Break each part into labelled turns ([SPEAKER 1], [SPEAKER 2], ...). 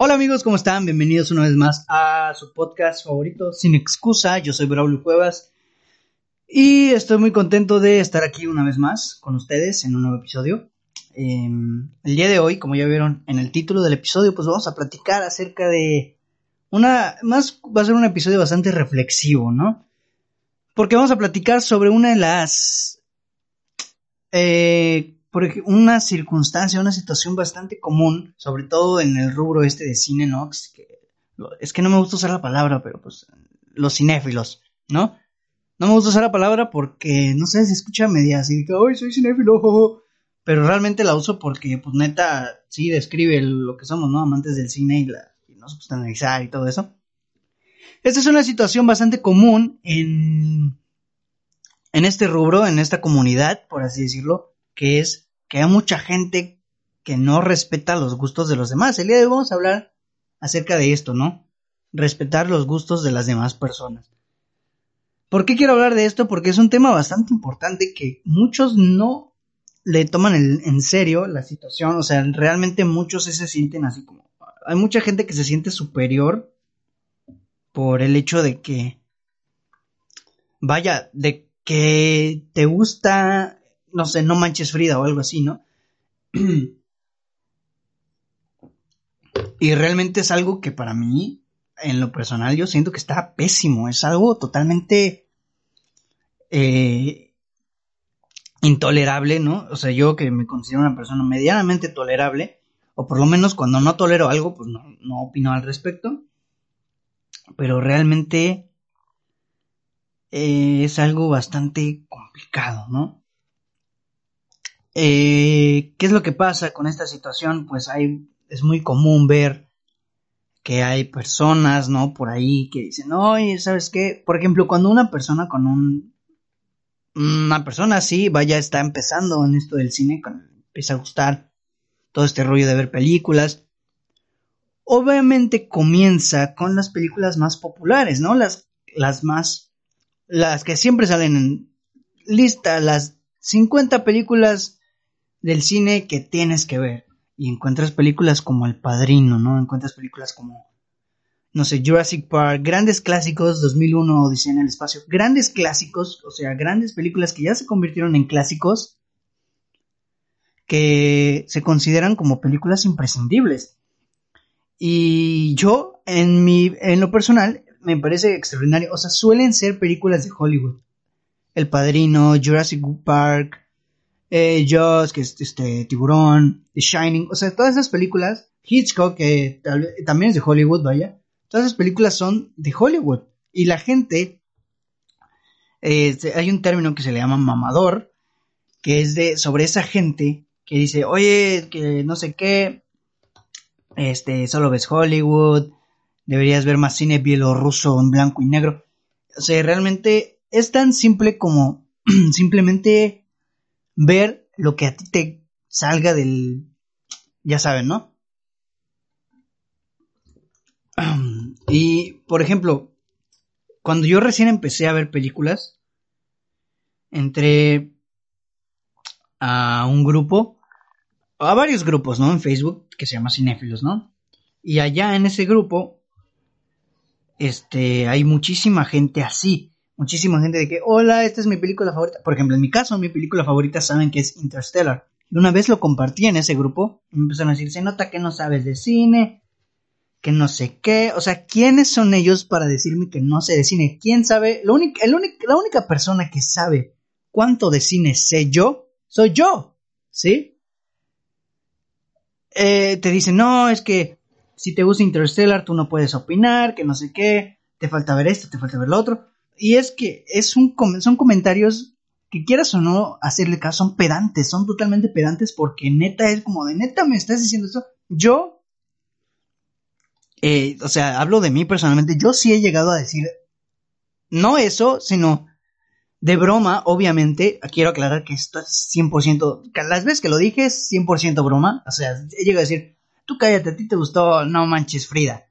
[SPEAKER 1] Hola amigos, ¿cómo están? Bienvenidos una vez más a su podcast favorito, Sin Excusa. Yo soy Braulio Cuevas y estoy muy contento de estar aquí una vez más con ustedes en un nuevo episodio. Em, el día de hoy, como ya vieron en el título del episodio, pues vamos a platicar acerca de una... Más va a ser un episodio bastante reflexivo, ¿no? Porque vamos a platicar sobre una de las... Eh, por una circunstancia, una situación bastante común, sobre todo en el rubro este de cine, ¿no? Es que, es que no me gusta usar la palabra, pero pues los cinéfilos, ¿no? No me gusta usar la palabra porque, no sé, se escucha media así, que, ay, soy cinéfilo, pero realmente la uso porque, pues neta, sí describe lo que somos, ¿no? Amantes del cine y, la, y nos gusta analizar y todo eso. Esta es una situación bastante común en, en este rubro, en esta comunidad, por así decirlo, que es que hay mucha gente que no respeta los gustos de los demás. El día de hoy vamos a hablar acerca de esto, ¿no? Respetar los gustos de las demás personas. ¿Por qué quiero hablar de esto? Porque es un tema bastante importante que muchos no le toman en serio la situación. O sea, realmente muchos se sienten así como... Hay mucha gente que se siente superior por el hecho de que... Vaya, de que te gusta no sé, no manches Frida o algo así, ¿no? y realmente es algo que para mí, en lo personal, yo siento que está pésimo. Es algo totalmente eh, intolerable, ¿no? O sea, yo que me considero una persona medianamente tolerable, o por lo menos cuando no tolero algo, pues no, no opino al respecto. Pero realmente eh, es algo bastante complicado, ¿no? Eh, ¿Qué es lo que pasa con esta situación? Pues hay, es muy común ver que hay personas, ¿no? Por ahí que dicen, oye, ¿sabes qué? Por ejemplo, cuando una persona con un... Una persona así, vaya, está empezando en esto del cine, empieza a gustar todo este rollo de ver películas. Obviamente comienza con las películas más populares, ¿no? Las, las más... Las que siempre salen en lista, las 50 películas del cine que tienes que ver. Y encuentras películas como El Padrino, ¿no? Encuentras películas como, no sé, Jurassic Park, grandes clásicos, 2001, Odisea en el Espacio, grandes clásicos, o sea, grandes películas que ya se convirtieron en clásicos, que se consideran como películas imprescindibles. Y yo, en, mi, en lo personal, me parece extraordinario. O sea, suelen ser películas de Hollywood. El Padrino, Jurassic Park, eh, Jaws, que es este Tiburón, The Shining, o sea, todas esas películas, Hitchcock, que también es de Hollywood, vaya, todas esas películas son de Hollywood. Y la gente, eh, hay un término que se le llama mamador, que es de sobre esa gente que dice, oye, que no sé qué, este, solo ves Hollywood, deberías ver más cine bielorruso en blanco y negro. O sea, realmente es tan simple como simplemente ver lo que a ti te salga del... Ya saben, ¿no? Y, por ejemplo, cuando yo recién empecé a ver películas, entré a un grupo, a varios grupos, ¿no? En Facebook, que se llama Cinéfilos, ¿no? Y allá en ese grupo, este, hay muchísima gente así muchísima gente de que, hola, esta es mi película favorita. Por ejemplo, en mi caso, mi película favorita saben que es Interstellar. Y una vez lo compartí en ese grupo, me empezaron a decir, se nota que no sabes de cine, que no sé qué. O sea, ¿quiénes son ellos para decirme que no sé de cine? ¿Quién sabe? Lo el la única persona que sabe cuánto de cine sé yo, soy yo. ¿Sí? Eh, te dicen, no, es que si te gusta Interstellar, tú no puedes opinar, que no sé qué, te falta ver esto, te falta ver lo otro. Y es que es un, son comentarios que quieras o no hacerle caso, son pedantes, son totalmente pedantes porque neta es como de neta me estás diciendo eso. Yo, eh, o sea, hablo de mí personalmente, yo sí he llegado a decir, no eso, sino de broma, obviamente, quiero aclarar que esto es 100%, las veces que lo dije es 100% broma, o sea, he llegado a decir, tú cállate, a ti te gustó, no manches Frida.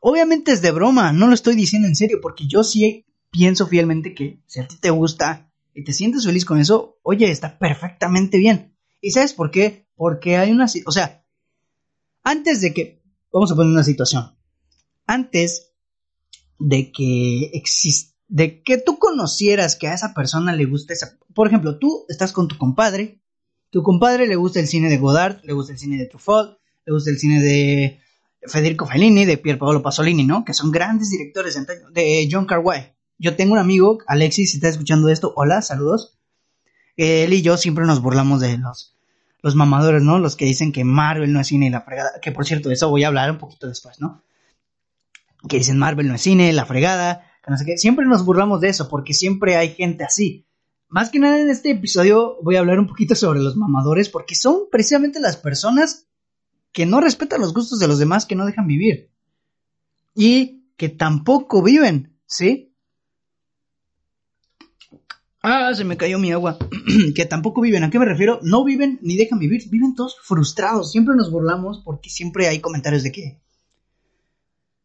[SPEAKER 1] Obviamente es de broma, no lo estoy diciendo en serio, porque yo sí pienso fielmente que si a ti te gusta y te sientes feliz con eso, oye, está perfectamente bien. ¿Y sabes por qué? Porque hay una... O sea, antes de que... vamos a poner una situación. Antes de que existe, de que tú conocieras que a esa persona le gusta esa, por ejemplo, tú estás con tu compadre, tu compadre le gusta el cine de Godard, le gusta el cine de Truffaut, le gusta el cine de Federico Fellini, de Pier Paolo Pasolini, ¿no? Que son grandes directores de John Carway. Yo tengo un amigo, Alexis, si está escuchando esto, hola, saludos. Él y yo siempre nos burlamos de los, los mamadores, ¿no? Los que dicen que Marvel no es cine y la fregada. Que por cierto, de eso voy a hablar un poquito después, ¿no? Que dicen Marvel no es cine, la fregada, que no sé qué. Siempre nos burlamos de eso, porque siempre hay gente así. Más que nada en este episodio voy a hablar un poquito sobre los mamadores, porque son precisamente las personas que no respetan los gustos de los demás, que no dejan vivir. Y que tampoco viven, ¿sí? Ah, se me cayó mi agua. que tampoco viven. ¿A qué me refiero? No viven ni dejan vivir. Viven todos frustrados. Siempre nos burlamos porque siempre hay comentarios de que.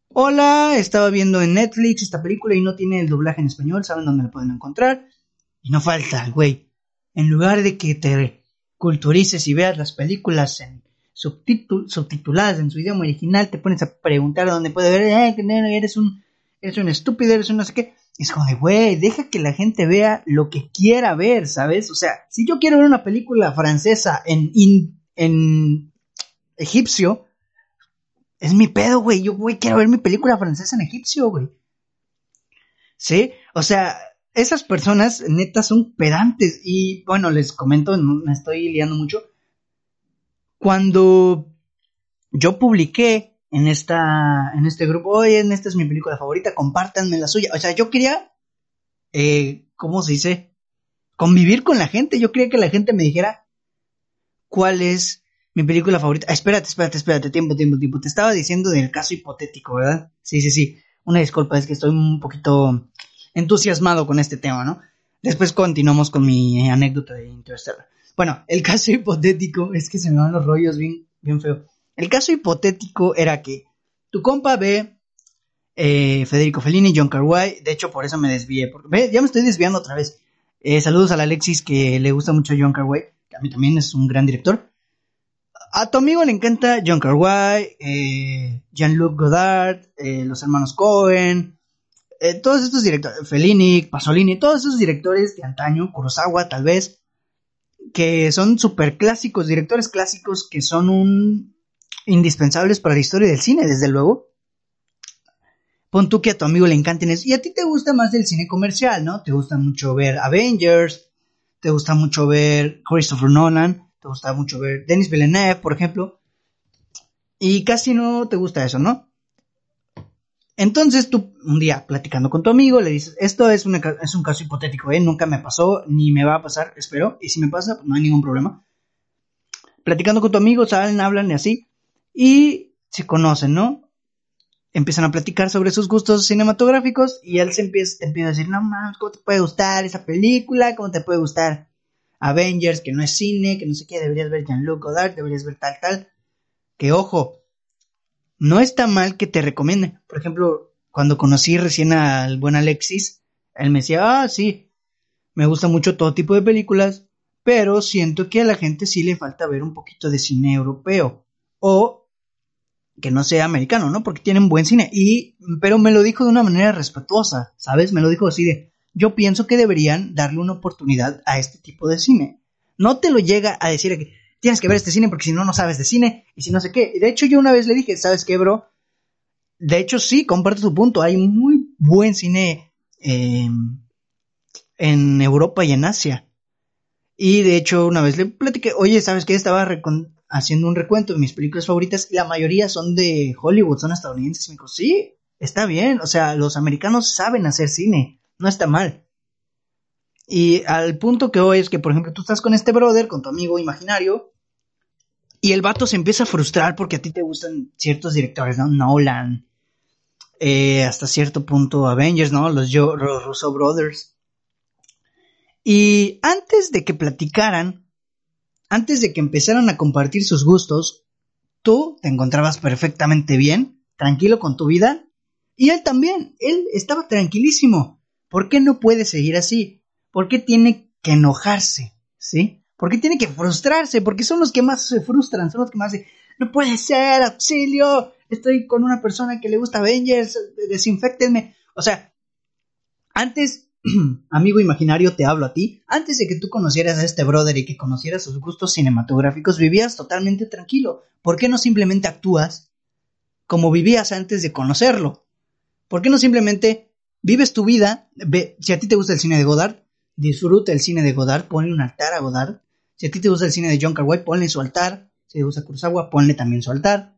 [SPEAKER 1] Hola, estaba viendo en Netflix esta película y no tiene el doblaje en español. ¿Saben dónde la pueden encontrar? Y no falta, güey. En lugar de que te culturices y veas las películas en subtituladas en su idioma original, te pones a preguntar dónde puede ver. Eh, eres un, eres un estúpido, eres un no sé qué es como de, güey, deja que la gente vea lo que quiera ver, ¿sabes? O sea, si yo quiero ver una película francesa en, en egipcio, es mi pedo, güey. Yo, güey, quiero ver mi película francesa en egipcio, güey. ¿Sí? O sea, esas personas netas son pedantes. Y bueno, les comento, me estoy liando mucho. Cuando yo publiqué en, esta, en este grupo, oye, esta es mi película favorita, compártanme la suya. O sea, yo quería, eh, ¿cómo se dice? Convivir con la gente. Yo quería que la gente me dijera cuál es mi película favorita. espérate, espérate, espérate, tiempo, tiempo, tiempo. Te estaba diciendo del caso hipotético, ¿verdad? Sí, sí, sí. Una disculpa, es que estoy un poquito entusiasmado con este tema, ¿no? Después continuamos con mi anécdota de Interstellar. Bueno, el caso hipotético es que se me van los rollos bien, bien feo. El caso hipotético era que tu compa ve eh, Federico Fellini, John Carway, de hecho por eso me desvié, porque ve, ya me estoy desviando otra vez. Eh, saludos a Alexis que le gusta mucho John Carway, que a mí también es un gran director. A tu amigo le encanta John Carway, eh, Jean-Luc Godard, los hermanos Cohen, todos estos directores, Fellini, Pasolini, todos esos directores de antaño, Kurosawa tal vez, que son super clásicos, directores clásicos que son un indispensables para la historia del cine, desde luego. Pon tú que a tu amigo le encanten eso. Y a ti te gusta más del cine comercial, ¿no? Te gusta mucho ver Avengers, te gusta mucho ver Christopher Nolan, te gusta mucho ver Denis Villeneuve, por ejemplo. Y casi no te gusta eso, ¿no? Entonces tú un día platicando con tu amigo le dices, esto es, es un caso hipotético, ¿eh? Nunca me pasó, ni me va a pasar, espero. Y si me pasa, pues no hay ningún problema. Platicando con tu amigo, salen, hablan y así y se conocen, ¿no? Empiezan a platicar sobre sus gustos cinematográficos y él se empieza, a decir, no mames, ¿cómo te puede gustar esa película? ¿Cómo te puede gustar Avengers, que no es cine, que no sé qué, deberías ver Jean-Luc Godard, deberías ver tal, tal? Que ojo, no está mal que te recomiende. Por ejemplo, cuando conocí recién al buen Alexis, él me decía, ah, sí, me gusta mucho todo tipo de películas, pero siento que a la gente sí le falta ver un poquito de cine europeo o que no sea americano, ¿no? Porque tienen buen cine. Y, pero me lo dijo de una manera respetuosa, ¿sabes? Me lo dijo así de, yo pienso que deberían darle una oportunidad a este tipo de cine. No te lo llega a decir que tienes que ver este cine porque si no, no sabes de cine y si no sé qué. De hecho, yo una vez le dije, ¿sabes qué, bro? De hecho, sí, comparto tu punto. Hay muy buen cine em, en Europa y en Asia. Y de hecho, una vez le platiqué, oye, ¿sabes qué? Estaba haciendo un recuento de mis películas favoritas y la mayoría son de Hollywood, son estadounidenses. Y me dijo, sí, está bien, o sea, los americanos saben hacer cine, no está mal. Y al punto que hoy es que, por ejemplo, tú estás con este brother, con tu amigo imaginario, y el vato se empieza a frustrar porque a ti te gustan ciertos directores, ¿no? Nolan, eh, hasta cierto punto Avengers, ¿no? Los, los Russo Brothers. Y antes de que platicaran, antes de que empezaran a compartir sus gustos, tú te encontrabas perfectamente bien, tranquilo con tu vida, y él también, él estaba tranquilísimo. ¿Por qué no puede seguir así? ¿Por qué tiene que enojarse? ¿Sí? ¿Por qué tiene que frustrarse? Porque son los que más se frustran, son los que más no puede ser, auxilio, estoy con una persona que le gusta Avengers, desinfectenme. O sea, antes, amigo imaginario, te hablo a ti, antes de que tú conocieras a este brother y que conocieras sus gustos cinematográficos, vivías totalmente tranquilo. ¿Por qué no simplemente actúas como vivías antes de conocerlo? ¿Por qué no simplemente vives tu vida? Ve, si a ti te gusta el cine de Godard, disfruta el cine de Godard, ponle un altar a Godard. Si a ti te gusta el cine de John Carway, ponle su altar. Si te gusta Kurosawa, ponle también su altar.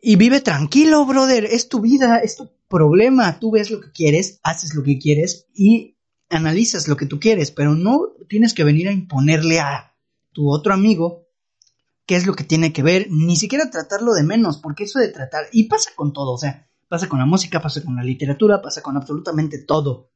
[SPEAKER 1] Y vive tranquilo, brother. Es tu vida, es tu problema. Tú ves lo que quieres, haces lo que quieres y analizas lo que tú quieres, pero no tienes que venir a imponerle a tu otro amigo qué es lo que tiene que ver, ni siquiera tratarlo de menos, porque eso de tratar, y pasa con todo, o sea, pasa con la música, pasa con la literatura, pasa con absolutamente todo.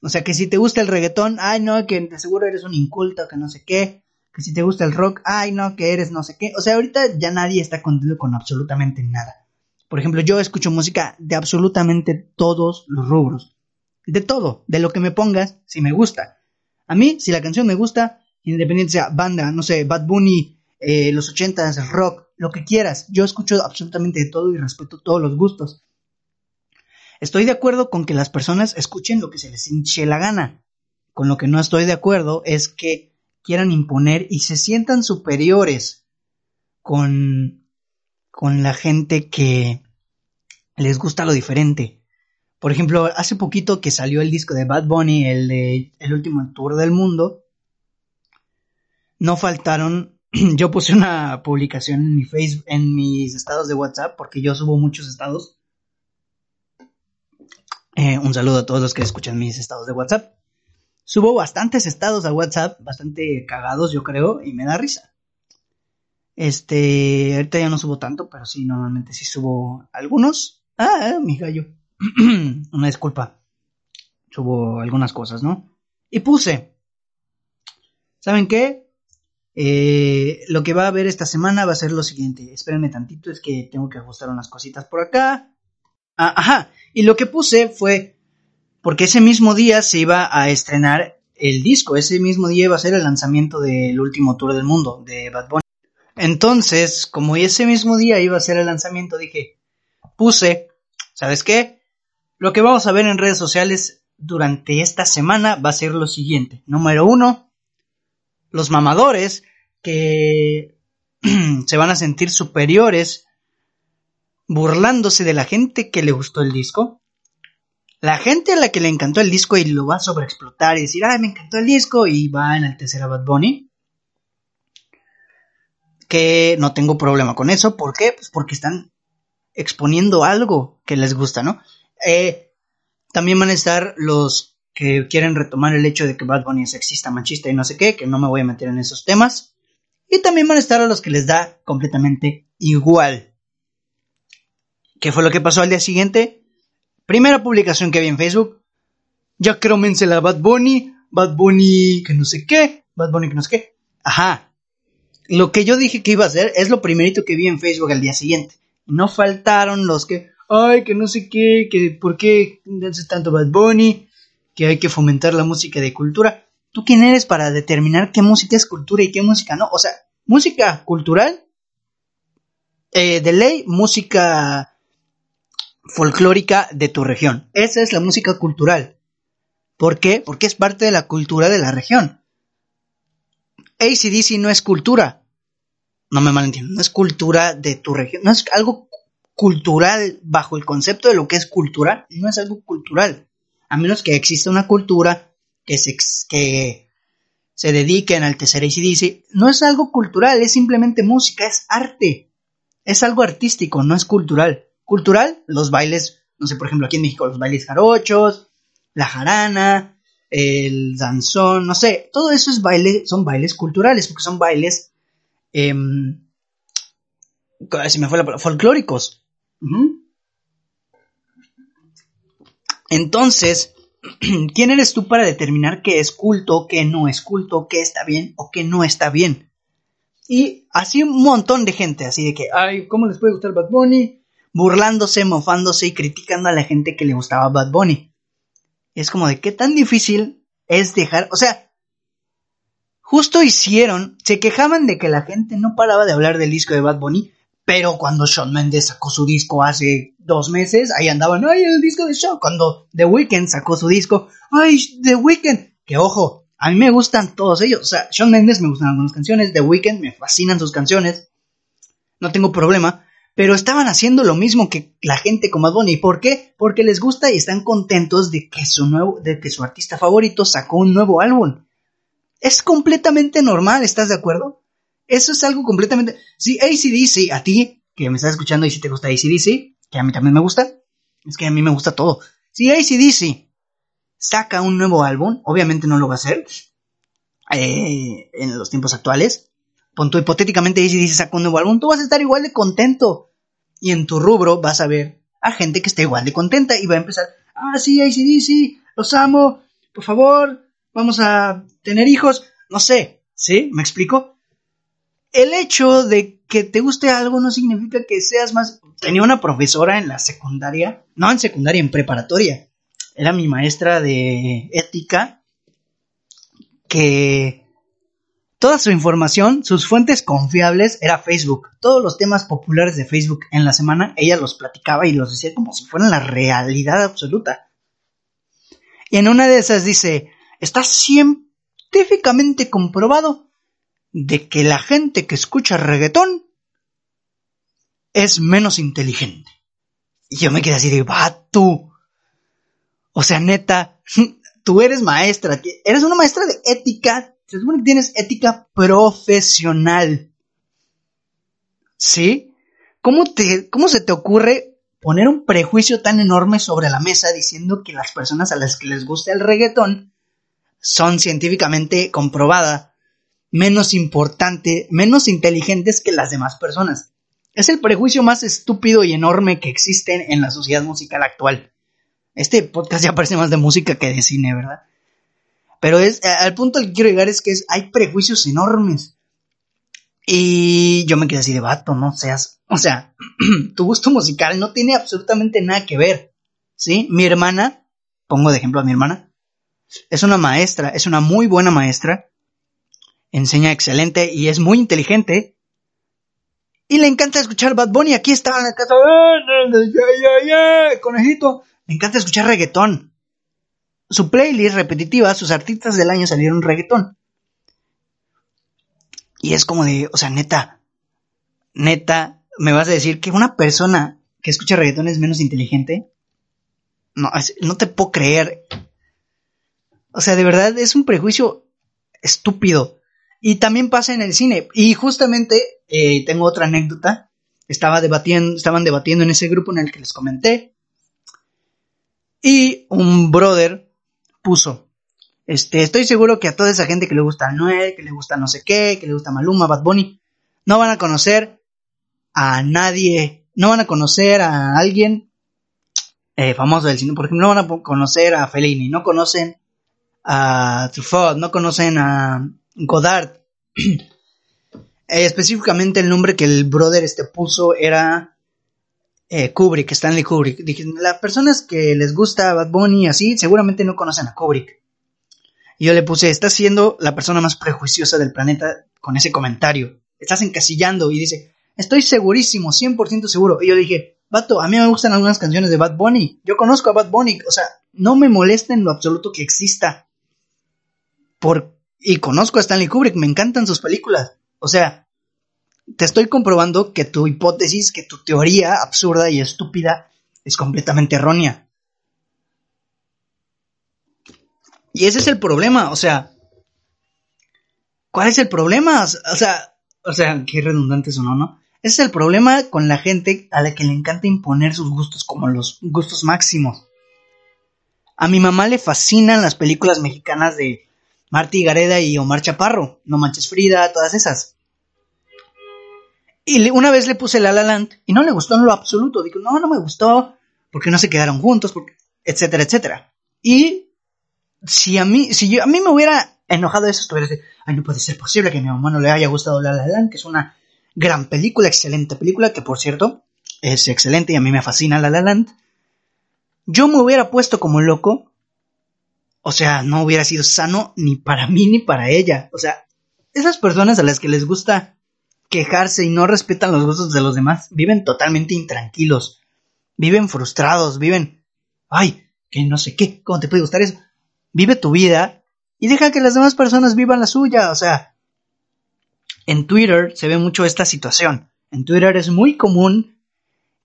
[SPEAKER 1] O sea, que si te gusta el reggaetón, ay no, que de seguro eres un inculto, que no sé qué, que si te gusta el rock, ay no, que eres no sé qué. O sea, ahorita ya nadie está contento con absolutamente nada. Por ejemplo, yo escucho música de absolutamente todos los rubros. De todo, de lo que me pongas, si me gusta. A mí, si la canción me gusta, independiente sea banda, no sé, Bad Bunny, eh, los ochentas, rock, lo que quieras. Yo escucho absolutamente de todo y respeto todos los gustos. Estoy de acuerdo con que las personas escuchen lo que se les hinche la gana. Con lo que no estoy de acuerdo es que quieran imponer y se sientan superiores con, con la gente que les gusta lo diferente. Por ejemplo, hace poquito que salió el disco de Bad Bunny, el de El último tour del mundo, no faltaron. Yo puse una publicación en mi Facebook, en mis estados de WhatsApp, porque yo subo muchos estados. Eh, un saludo a todos los que escuchan mis estados de WhatsApp. Subo bastantes estados a WhatsApp, bastante cagados, yo creo, y me da risa. Este, ahorita ya no subo tanto, pero sí, normalmente sí subo algunos. Ah, eh, mi gallo. Una disculpa. Subo algunas cosas, ¿no? Y puse. ¿Saben qué? Eh, lo que va a haber esta semana va a ser lo siguiente. Espérenme tantito, es que tengo que ajustar unas cositas por acá. Ah, ajá. Y lo que puse fue porque ese mismo día se iba a estrenar el disco, ese mismo día iba a ser el lanzamiento del último tour del mundo de Bad Bunny. Entonces, como ese mismo día iba a ser el lanzamiento, dije, puse, ¿sabes qué? Lo que vamos a ver en redes sociales durante esta semana va a ser lo siguiente. Número uno, los mamadores que se van a sentir superiores burlándose de la gente que le gustó el disco la gente a la que le encantó el disco y lo va a sobreexplotar y decir, ay, me encantó el disco y va en el tercer Bad Bunny. Que no tengo problema con eso. ¿Por qué? Pues porque están exponiendo algo que les gusta, ¿no? Eh, también van a estar los que quieren retomar el hecho de que Bad Bunny es sexista, machista y no sé qué, que no me voy a meter en esos temas. Y también van a estar a los que les da completamente igual. ¿Qué fue lo que pasó al día siguiente? Primera publicación que vi en Facebook. Ya la Bad Bunny. Bad Bunny que no sé qué. Bad Bunny que no sé qué. Ajá. Lo que yo dije que iba a hacer es lo primerito que vi en Facebook al día siguiente. No faltaron los que, ay, que no sé qué, que por qué haces tanto Bad Bunny, que hay que fomentar la música de cultura. ¿Tú quién eres para determinar qué música es cultura y qué música no? O sea, música cultural, eh, de ley, música folclórica de tu región. Esa es la música cultural. ¿Por qué? Porque es parte de la cultura de la región. ACDC no es cultura. No me malentiendo, no es cultura de tu región. No es algo cultural bajo el concepto de lo que es cultura. No es algo cultural. A menos que exista una cultura que se, que se dedique a enaltecer ACDC. No es algo cultural, es simplemente música, es arte. Es algo artístico, no es cultural cultural, los bailes, no sé, por ejemplo, aquí en México los bailes jarochos, la jarana, el danzón, no sé, todo eso es baile, son bailes culturales, porque son bailes, eh, si me fue la folclóricos. Entonces, ¿quién eres tú para determinar qué es culto, qué no es culto, qué está bien o qué no está bien? Y así un montón de gente, así de que, ay, ¿cómo les puede gustar Bad Bunny? burlándose, mofándose y criticando a la gente que le gustaba Bad Bunny. Es como de qué tan difícil es dejar, o sea, justo hicieron, se quejaban de que la gente no paraba de hablar del disco de Bad Bunny, Pero cuando Shawn Mendes sacó su disco hace dos meses, ahí andaban, ay, el disco de Shawn. Cuando The Weeknd sacó su disco, ay, The Weeknd. Que ojo, a mí me gustan todos ellos. O sea, Shawn Mendes me gustan algunas canciones, The Weeknd me fascinan sus canciones. No tengo problema. Pero estaban haciendo lo mismo que la gente como Bad ¿Y ¿Por qué? Porque les gusta y están contentos de que su nuevo, de que su artista favorito sacó un nuevo álbum. Es completamente normal, ¿estás de acuerdo? Eso es algo completamente... Si ACDC, a ti, que me estás escuchando y si te gusta ACDC, que a mí también me gusta, es que a mí me gusta todo. Si ACDC saca un nuevo álbum, obviamente no lo va a hacer eh, en los tiempos actuales. Punto hipotéticamente ACDC saca un nuevo álbum, tú vas a estar igual de contento. Y en tu rubro vas a ver a gente que está igual de contenta y va a empezar, ah, sí, ACDC, los amo, por favor, vamos a tener hijos, no sé, ¿sí? ¿Me explico? el hecho de que te guste algo no significa que seas más... Tenía una profesora en la secundaria, no en secundaria, en preparatoria. Era mi maestra de ética que toda su información, sus fuentes confiables era Facebook. Todos los temas populares de Facebook en la semana, ella los platicaba y los decía como si fueran la realidad absoluta. Y en una de esas dice, está científicamente comprobado de que la gente que escucha reggaetón es menos inteligente. Y yo me quedé así de, tú. O sea, neta, tú eres maestra, eres una maestra de ética, se supone que tienes ética profesional. ¿Sí? ¿Cómo, te, ¿Cómo se te ocurre poner un prejuicio tan enorme sobre la mesa diciendo que las personas a las que les gusta el reggaetón son científicamente comprobadas menos importante, menos inteligentes que las demás personas. Es el prejuicio más estúpido y enorme que existe en la sociedad musical actual. Este podcast ya parece más de música que de cine, ¿verdad? Pero es al punto al que quiero llegar es que hay prejuicios enormes. Y yo me quedé así de vato, no seas, o sea, tu gusto musical no tiene absolutamente nada que ver. ¿Sí? Mi hermana, pongo de ejemplo a mi hermana, es una maestra, es una muy buena maestra enseña excelente y es muy inteligente. Y le encanta escuchar Bad Bunny. Aquí está en la casa. Conejito. Le encanta escuchar reggaetón. Su playlist repetitiva, sus artistas del año salieron reggaetón. Y es como de, o sea, neta, neta, me vas a decir que una persona que escucha reggaetón es menos inteligente. No, no te puedo creer. O sea, de verdad es un prejuicio estúpido. Y también pasa en el cine. Y justamente eh, tengo otra anécdota. Estaba debatiendo, estaban debatiendo en ese grupo en el que les comenté. Y un brother puso, este, estoy seguro que a toda esa gente que le gusta Noel, que le gusta no sé qué, que le gusta Maluma, Bad Bunny, no van a conocer a nadie, no van a conocer a alguien eh, famoso del cine, por ejemplo, no van a conocer a Fellini, no conocen a Truffaut, no conocen a Godard. Eh, específicamente el nombre que el brother este puso era eh, Kubrick, Stanley Kubrick. Dije, las personas que les gusta Bad Bunny así, seguramente no conocen a Kubrick. Y yo le puse, estás siendo la persona más prejuiciosa del planeta con ese comentario. Estás encasillando y dice, estoy segurísimo, 100% seguro. Y yo dije, vato, a mí me gustan algunas canciones de Bad Bunny. Yo conozco a Bad Bunny, o sea, no me molesta en lo absoluto que exista. Y conozco a Stanley Kubrick, me encantan sus películas. O sea, te estoy comprobando que tu hipótesis, que tu teoría absurda y estúpida es completamente errónea. Y ese es el problema, o sea, ¿cuál es el problema? O sea, o sea, qué redundante o ¿no? Ese es el problema con la gente a la que le encanta imponer sus gustos como los gustos máximos. A mi mamá le fascinan las películas mexicanas de Marty Gareda y Omar Chaparro, No Manches Frida, todas esas. Y una vez le puse La La Land y no le gustó en lo absoluto. Digo, no, no me gustó, porque no se quedaron juntos, porque, etcétera, etcétera. Y si a mí, si yo, a mí me hubiera enojado eso, estuviera de, ay, no puede ser posible que a mi mamá no le haya gustado La La Land, que es una gran película, excelente película, que por cierto, es excelente y a mí me fascina La La Land. Yo me hubiera puesto como loco o sea, no hubiera sido sano ni para mí ni para ella. O sea, esas personas a las que les gusta quejarse y no respetan los gustos de los demás, viven totalmente intranquilos, viven frustrados, viven, ay, que no sé qué, ¿cómo te puede gustar eso? Vive tu vida y deja que las demás personas vivan la suya, o sea, en Twitter se ve mucho esta situación. En Twitter es muy común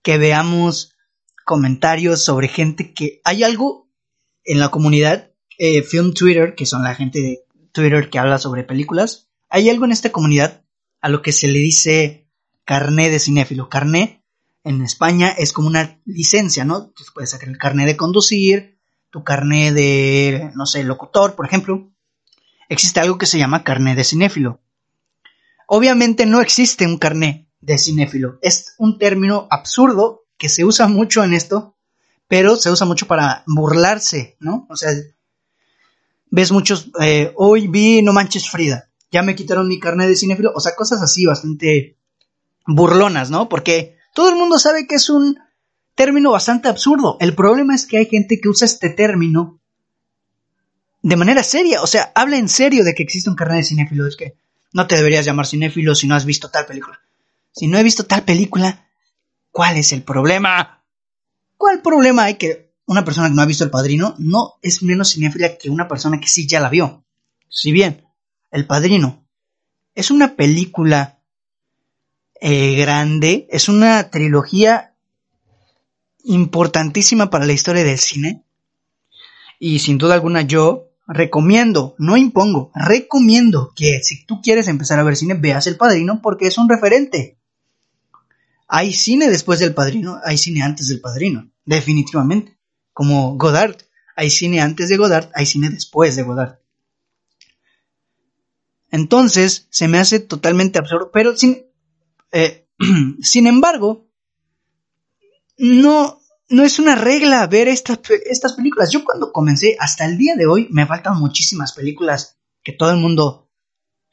[SPEAKER 1] que veamos comentarios sobre gente que hay algo en la comunidad eh, Film Twitter, que son la gente de Twitter que habla sobre películas, hay algo en esta comunidad a lo que se le dice carné de cinéfilo. Carné en España es como una licencia, ¿no? Tú puedes sacar el carné de conducir, tu carné de, no sé, locutor, por ejemplo. Existe algo que se llama carné de cinéfilo. Obviamente no existe un carné de cinéfilo. Es un término absurdo que se usa mucho en esto, pero se usa mucho para burlarse, ¿no? O sea, ves muchos, eh, hoy vi No Manches Frida ya me quitaron mi carnet de cinéfilo, o sea, cosas así bastante burlonas, ¿no? Porque todo el mundo sabe que es un término bastante absurdo. El problema es que hay gente que usa este término de manera seria, o sea, habla en serio de que existe un carnet de cinéfilo, es que no te deberías llamar cinéfilo si no has visto tal película. Si no he visto tal película, ¿cuál es el problema? ¿Cuál problema hay que una persona que no ha visto El Padrino no es menos cinéfila que una persona que sí ya la vio? Si bien el Padrino. Es una película eh, grande, es una trilogía importantísima para la historia del cine. Y sin duda alguna yo recomiendo, no impongo, recomiendo que si tú quieres empezar a ver cine, veas El Padrino porque es un referente. Hay cine después del Padrino, hay cine antes del Padrino, definitivamente. Como Godard, hay cine antes de Godard, hay cine después de Godard. Entonces, se me hace totalmente absurdo, pero sin, eh, sin embargo, no, no es una regla ver estas, estas películas. Yo cuando comencé, hasta el día de hoy, me faltan muchísimas películas que todo el mundo,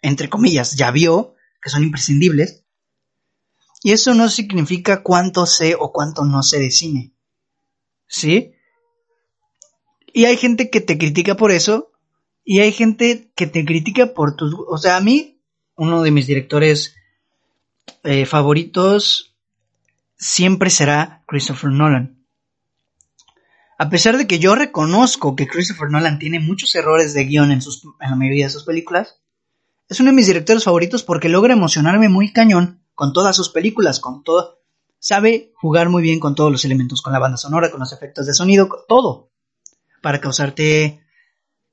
[SPEAKER 1] entre comillas, ya vio, que son imprescindibles. Y eso no significa cuánto sé o cuánto no sé de cine. ¿Sí? Y hay gente que te critica por eso, y hay gente que te critica por tus... O sea, a mí, uno de mis directores eh, favoritos siempre será Christopher Nolan. A pesar de que yo reconozco que Christopher Nolan tiene muchos errores de guion en, sus, en la mayoría de sus películas, es uno de mis directores favoritos porque logra emocionarme muy cañón con todas sus películas, con todo. Sabe jugar muy bien con todos los elementos, con la banda sonora, con los efectos de sonido, con todo, para causarte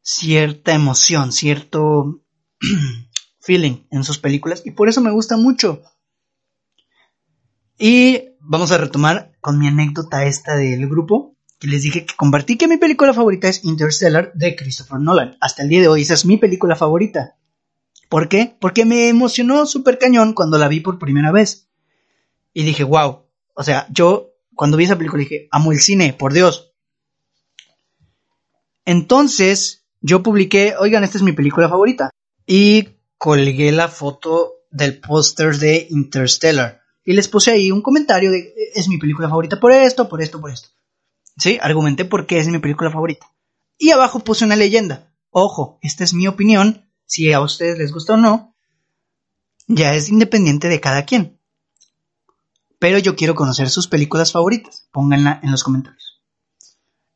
[SPEAKER 1] cierta emoción, cierto feeling en sus películas y por eso me gusta mucho. Y vamos a retomar con mi anécdota esta del grupo, que les dije que compartí que mi película favorita es Interstellar de Christopher Nolan. Hasta el día de hoy esa es mi película favorita. ¿Por qué? Porque me emocionó súper cañón cuando la vi por primera vez. Y dije, wow. O sea, yo cuando vi esa película dije, amo el cine, por Dios. Entonces, yo publiqué, oigan, esta es mi película favorita. Y colgué la foto del póster de Interstellar. Y les puse ahí un comentario de, es mi película favorita por esto, por esto, por esto. Sí, argumenté por qué es mi película favorita. Y abajo puse una leyenda. Ojo, esta es mi opinión. Si a ustedes les gusta o no, ya es independiente de cada quien. Pero yo quiero conocer sus películas favoritas. Pónganla en los comentarios.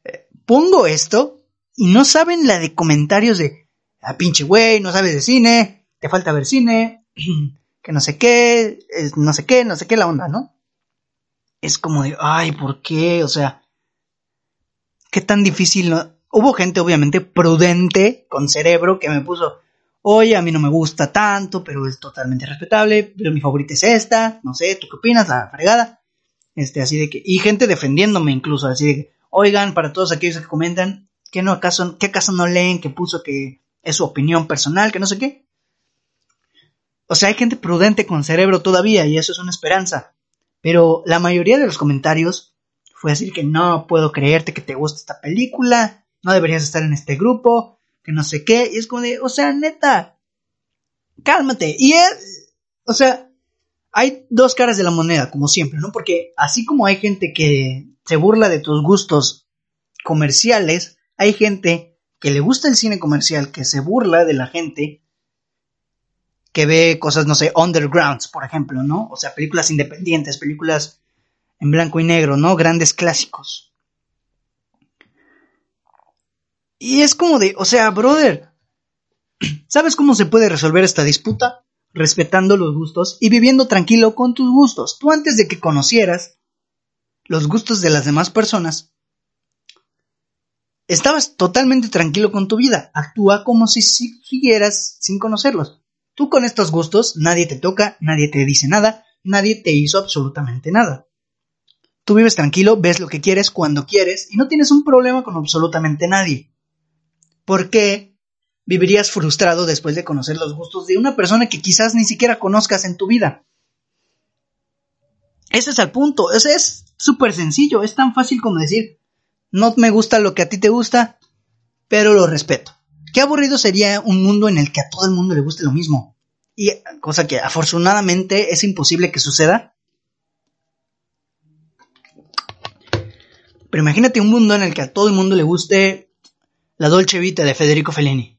[SPEAKER 1] Eh, pongo esto y no saben la de comentarios de, ah, pinche güey, no sabes de cine, te falta ver cine, que no sé qué, no sé qué, no sé qué la onda, ¿no? Es como de, ay, ¿por qué? O sea, qué tan difícil. No? Hubo gente, obviamente, prudente, con cerebro, que me puso, oye, a mí no me gusta tanto, pero es totalmente respetable, pero mi favorita es esta, no sé, ¿tú qué opinas? La fregada. Este, así de que, y gente defendiéndome incluso, así de que, oigan, para todos aquellos que comentan, ¿Qué, no acaso, ¿Qué acaso no leen que puso que es su opinión personal, que no sé qué? O sea, hay gente prudente con cerebro todavía y eso es una esperanza. Pero la mayoría de los comentarios fue decir que no puedo creerte que te gusta esta película, no deberías estar en este grupo, que no sé qué. Y es como de, o sea, neta, cálmate. Y es, o sea, hay dos caras de la moneda, como siempre, ¿no? Porque así como hay gente que se burla de tus gustos comerciales, hay gente que le gusta el cine comercial, que se burla de la gente que ve cosas, no sé, undergrounds, por ejemplo, ¿no? O sea, películas independientes, películas en blanco y negro, ¿no? Grandes clásicos. Y es como de, o sea, brother, ¿sabes cómo se puede resolver esta disputa? Respetando los gustos y viviendo tranquilo con tus gustos. Tú antes de que conocieras los gustos de las demás personas, estabas totalmente tranquilo con tu vida. Actúa como si siguieras sin conocerlos. Tú con estos gustos, nadie te toca, nadie te dice nada, nadie te hizo absolutamente nada. Tú vives tranquilo, ves lo que quieres cuando quieres y no tienes un problema con absolutamente nadie. ¿Por qué vivirías frustrado después de conocer los gustos de una persona que quizás ni siquiera conozcas en tu vida? Ese es el punto, ese es súper sencillo, es tan fácil como decir, no me gusta lo que a ti te gusta, pero lo respeto. Qué aburrido sería un mundo en el que a todo el mundo le guste lo mismo. Y cosa que afortunadamente es imposible que suceda. Pero imagínate un mundo en el que a todo el mundo le guste la Dolce Vita de Federico Fellini.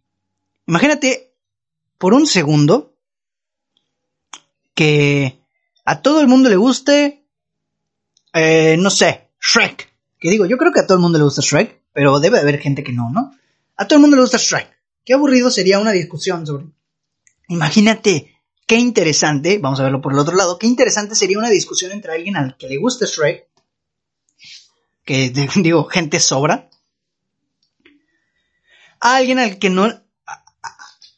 [SPEAKER 1] Imagínate por un segundo que a todo el mundo le guste, eh, no sé, Shrek. Que digo, yo creo que a todo el mundo le gusta Shrek, pero debe haber gente que no, ¿no? A todo el mundo le gusta Shrek. Qué aburrido sería una discusión sobre... Imagínate, qué interesante, vamos a verlo por el otro lado, qué interesante sería una discusión entre alguien al que le gusta Shrek, que digo, gente sobra, a alguien al que no...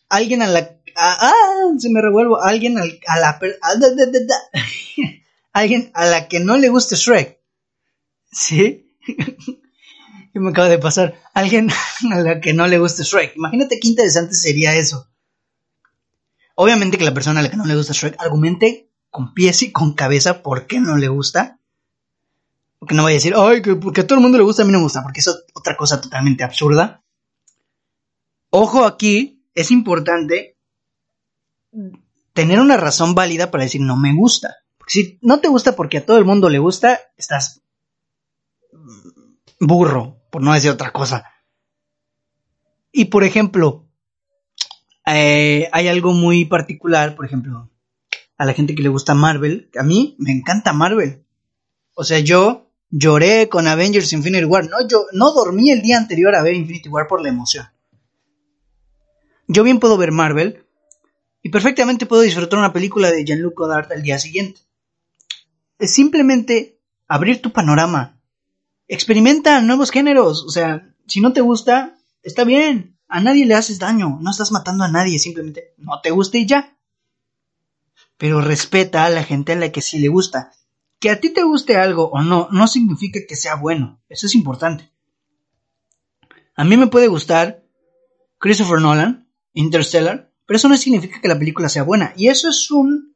[SPEAKER 1] Alguien a la... ah, se me revuelvo. Alguien al, a la... alguien a la que no le gusta Shrek. ¿Sí? ¿Qué me acaba de pasar? Alguien a la que no le guste Shrek. Imagínate qué interesante sería eso. Obviamente que la persona a la que no le gusta Shrek argumente con pies y con cabeza por qué no le gusta. Porque no vaya a decir, ay, que porque a todo el mundo le gusta, a mí no me gusta, porque es otra cosa totalmente absurda. Ojo aquí, es importante tener una razón válida para decir no me gusta. Porque si no te gusta porque a todo el mundo le gusta, estás burro, por no decir otra cosa. Y por ejemplo, eh, hay algo muy particular, por ejemplo, a la gente que le gusta Marvel, a mí me encanta Marvel. O sea, yo lloré con Avengers Infinity War, no, yo no dormí el día anterior a ver Infinity War por la emoción. Yo bien puedo ver Marvel y perfectamente puedo disfrutar una película de Jean-Luc Godard al día siguiente. Es simplemente abrir tu panorama. Experimenta nuevos géneros. O sea, si no te gusta, está bien. A nadie le haces daño. No estás matando a nadie. Simplemente no te gusta y ya. Pero respeta a la gente a la que sí le gusta. Que a ti te guste algo o no, no significa que sea bueno. Eso es importante. A mí me puede gustar Christopher Nolan, Interstellar, pero eso no significa que la película sea buena. Y eso es un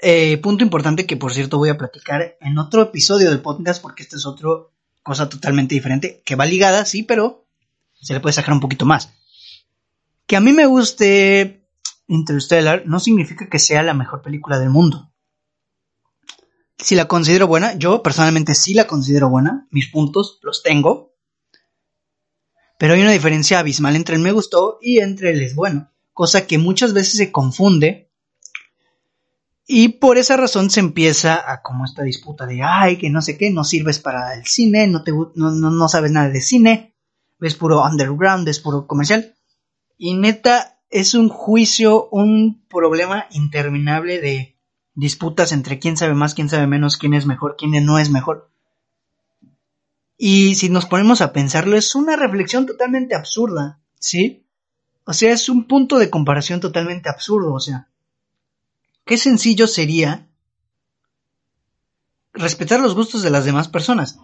[SPEAKER 1] eh, punto importante que, por cierto, voy a platicar en otro episodio del podcast, porque esta es otra cosa totalmente diferente, que va ligada, sí, pero se le puede sacar un poquito más. Que a mí me guste Interstellar no significa que sea la mejor película del mundo. Si la considero buena, yo personalmente sí la considero buena, mis puntos los tengo, pero hay una diferencia abismal entre el me gustó y entre el es bueno, cosa que muchas veces se confunde y por esa razón se empieza a como esta disputa de, ay, que no sé qué, no sirves para el cine, no, te, no, no, sabes nada de cine, ves puro underground, ves puro comercial. Y neta, es un juicio, un problema interminable de disputas entre quién sabe más, quién sabe menos, quién es mejor, quién no es mejor. Y si nos ponemos a pensarlo, es una reflexión totalmente absurda, ¿sí? O sea, es un punto de comparación totalmente absurdo, o sea, qué sencillo sería respetar los gustos de las demás personas.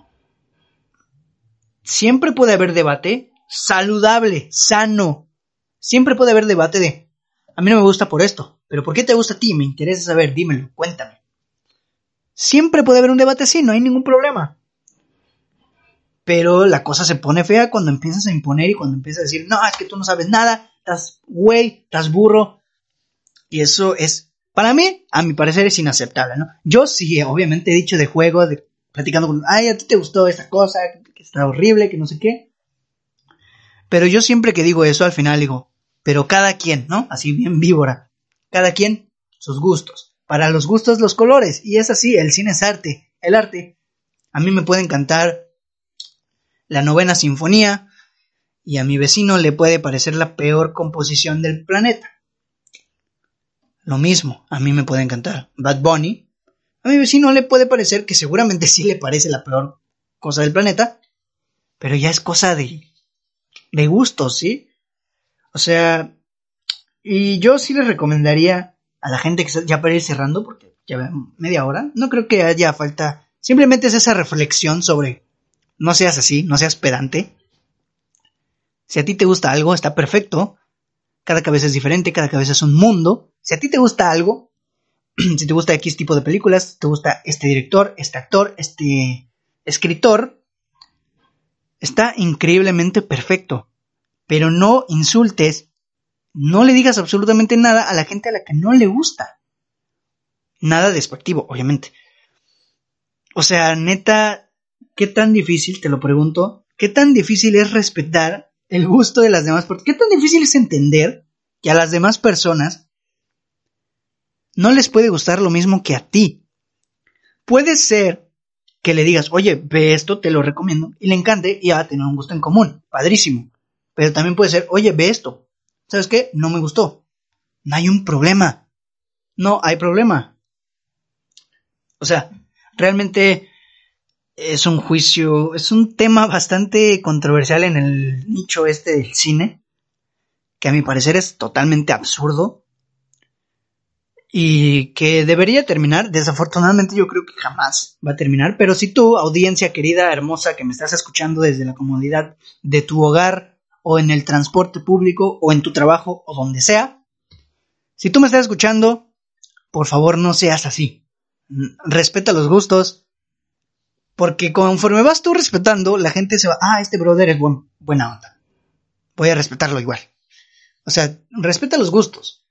[SPEAKER 1] Siempre puede haber debate saludable, sano. Siempre puede haber debate de, a mí no me gusta por esto, pero ¿por qué te gusta a ti? Me interesa saber, dímelo, cuéntame. Siempre puede haber un debate así, no hay ningún problema. Pero la cosa se pone fea cuando empiezas a imponer y cuando empiezas a decir, no, es que tú no sabes nada, estás güey, estás burro. Y eso es, para mí, a mi parecer, es inaceptable, ¿no? Yo sí, obviamente he dicho de juego, de platicando con, ay, a ti te gustó esta cosa, que está horrible, que no sé qué. Pero yo siempre que digo eso, al final digo, pero cada quien, ¿no? Así bien víbora. cada quien sus gustos. Para los gustos los colores. Y es así, el cine es arte. El arte. A mí me puede encantar la novena sinfonía y a mi vecino le puede parecer la peor composición del planeta. Lo mismo, a mí me puede encantar Bad Bunny. A mi vecino le puede parecer que seguramente sí le parece la peor cosa del planeta, pero ya es cosa de, de gustos, ¿sí? O sea, y yo sí les recomendaría a la gente que ya para ir cerrando, porque ya media hora, no creo que haya falta, simplemente es esa reflexión sobre, no seas así, no seas pedante. Si a ti te gusta algo, está perfecto. Cada cabeza es diferente, cada cabeza es un mundo. Si a ti te gusta algo, si te gusta X tipo de películas, te gusta este director, este actor, este escritor, está increíblemente perfecto. Pero no insultes, no le digas absolutamente nada a la gente a la que no le gusta. Nada despectivo, obviamente. O sea, neta, ¿qué tan difícil, te lo pregunto, qué tan difícil es respetar el gusto de las demás personas? ¿Qué tan difícil es entender que a las demás personas no les puede gustar lo mismo que a ti? Puede ser que le digas, oye, ve esto, te lo recomiendo, y le encante y va a tener un gusto en común, padrísimo. Pero también puede ser, oye, ve esto, ¿sabes qué? No me gustó. No hay un problema. No hay problema. O sea, realmente es un juicio, es un tema bastante controversial en el nicho este del cine, que a mi parecer es totalmente absurdo y que debería terminar. Desafortunadamente yo creo que jamás va a terminar, pero si tú, audiencia querida, hermosa, que me estás escuchando desde la comodidad de tu hogar o en el transporte público o en tu trabajo o donde sea, si tú me estás escuchando, por favor no seas así. Respeta los gustos, porque conforme vas tú respetando, la gente se va, ah, este brother es buena onda. Voy a respetarlo igual. O sea, respeta los gustos.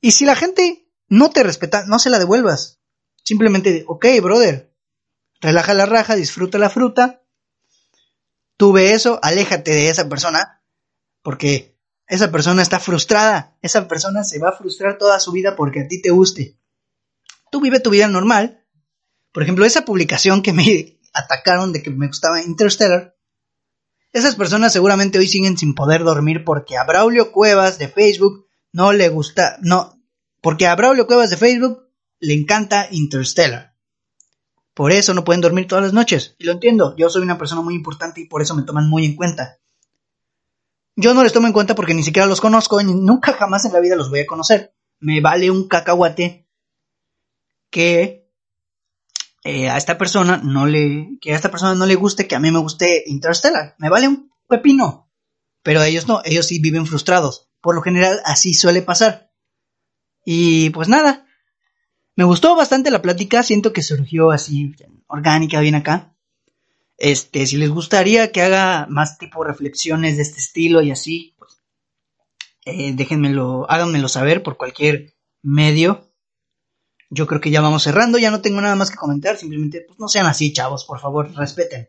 [SPEAKER 1] Y si la gente no te respeta, no se la devuelvas. Simplemente, ok, brother, relaja la raja, disfruta la fruta. Tú ve eso, aléjate de esa persona, porque esa persona está frustrada. Esa persona se va a frustrar toda su vida porque a ti te guste. Tú vive tu vida normal. Por ejemplo, esa publicación que me atacaron de que me gustaba Interstellar. Esas personas seguramente hoy siguen sin poder dormir porque a Braulio Cuevas de Facebook no le gusta, no, porque a Braulio Cuevas de Facebook le encanta Interstellar. Por eso no pueden dormir todas las noches. Y lo entiendo, yo soy una persona muy importante y por eso me toman muy en cuenta. Yo no les tomo en cuenta porque ni siquiera los conozco y nunca jamás en la vida los voy a conocer. Me vale un cacahuate que eh, a esta persona no le que a esta persona no le guste que a mí me guste Interstellar. Me vale un pepino. Pero ellos no, ellos sí viven frustrados. Por lo general así suele pasar. Y pues nada, me gustó bastante la plática, siento que surgió así orgánica bien acá. Este, si les gustaría que haga más tipo reflexiones de este estilo y así, pues eh, déjenmelo, háganmelo saber por cualquier medio. Yo creo que ya vamos cerrando, ya no tengo nada más que comentar, simplemente pues no sean así, chavos, por favor, respeten.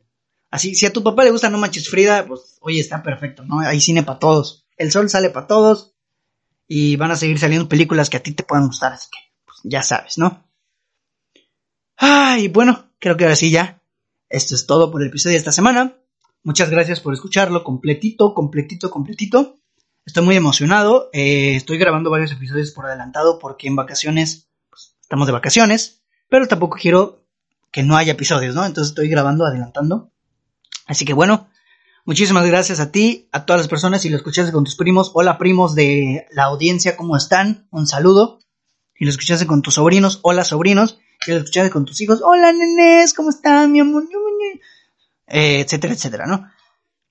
[SPEAKER 1] Así, si a tu papá le gusta No Manches Frida, pues oye, está perfecto, ¿no? Hay cine para todos. El sol sale para todos y van a seguir saliendo películas que a ti te puedan gustar, así que pues, ya sabes, ¿no? Ay, bueno, creo que ahora sí ya. Esto es todo por el episodio de esta semana. Muchas gracias por escucharlo completito, completito, completito. Estoy muy emocionado. Eh, estoy grabando varios episodios por adelantado porque en vacaciones, pues, estamos de vacaciones, pero tampoco quiero que no haya episodios, ¿no? Entonces estoy grabando, adelantando. Así que bueno, Muchísimas gracias a ti, a todas las personas. Si lo escuchaste con tus primos, hola primos de la audiencia, ¿cómo están? Un saludo. Si lo escuchaste con tus sobrinos, hola sobrinos. Si lo escuchaste con tus hijos, hola nenes, ¿cómo están, mi amor? Eh, etcétera, etcétera, ¿no?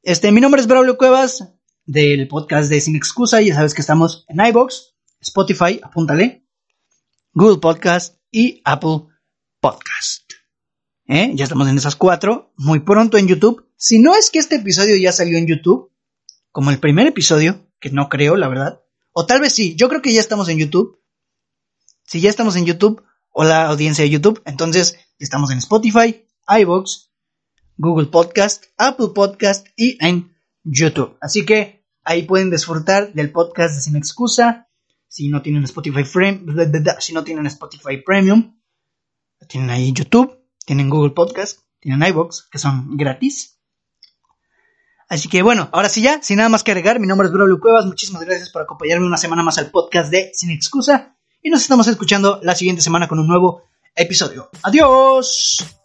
[SPEAKER 1] Este, mi nombre es Braulio Cuevas, del podcast de Sin Excusa. Ya sabes que estamos en iBox, Spotify, apúntale, Google Podcast y Apple Podcast. ¿Eh? Ya estamos en esas cuatro. Muy pronto en YouTube. Si no es que este episodio ya salió en YouTube, como el primer episodio, que no creo, la verdad. O tal vez sí, yo creo que ya estamos en YouTube. Si ya estamos en YouTube, hola audiencia de YouTube, entonces estamos en Spotify, iVoox, Google Podcast, Apple Podcast y en YouTube. Así que ahí pueden disfrutar del podcast de Sin Excusa. Si no tienen Spotify si no tienen Spotify Premium, tienen ahí YouTube, tienen Google Podcast, tienen iBox, que son gratis. Así que bueno, ahora sí ya, sin nada más que agregar, mi nombre es Braulio Cuevas, muchísimas gracias por acompañarme una semana más al podcast de Sin Excusa y nos estamos escuchando la siguiente semana con un nuevo episodio. Adiós.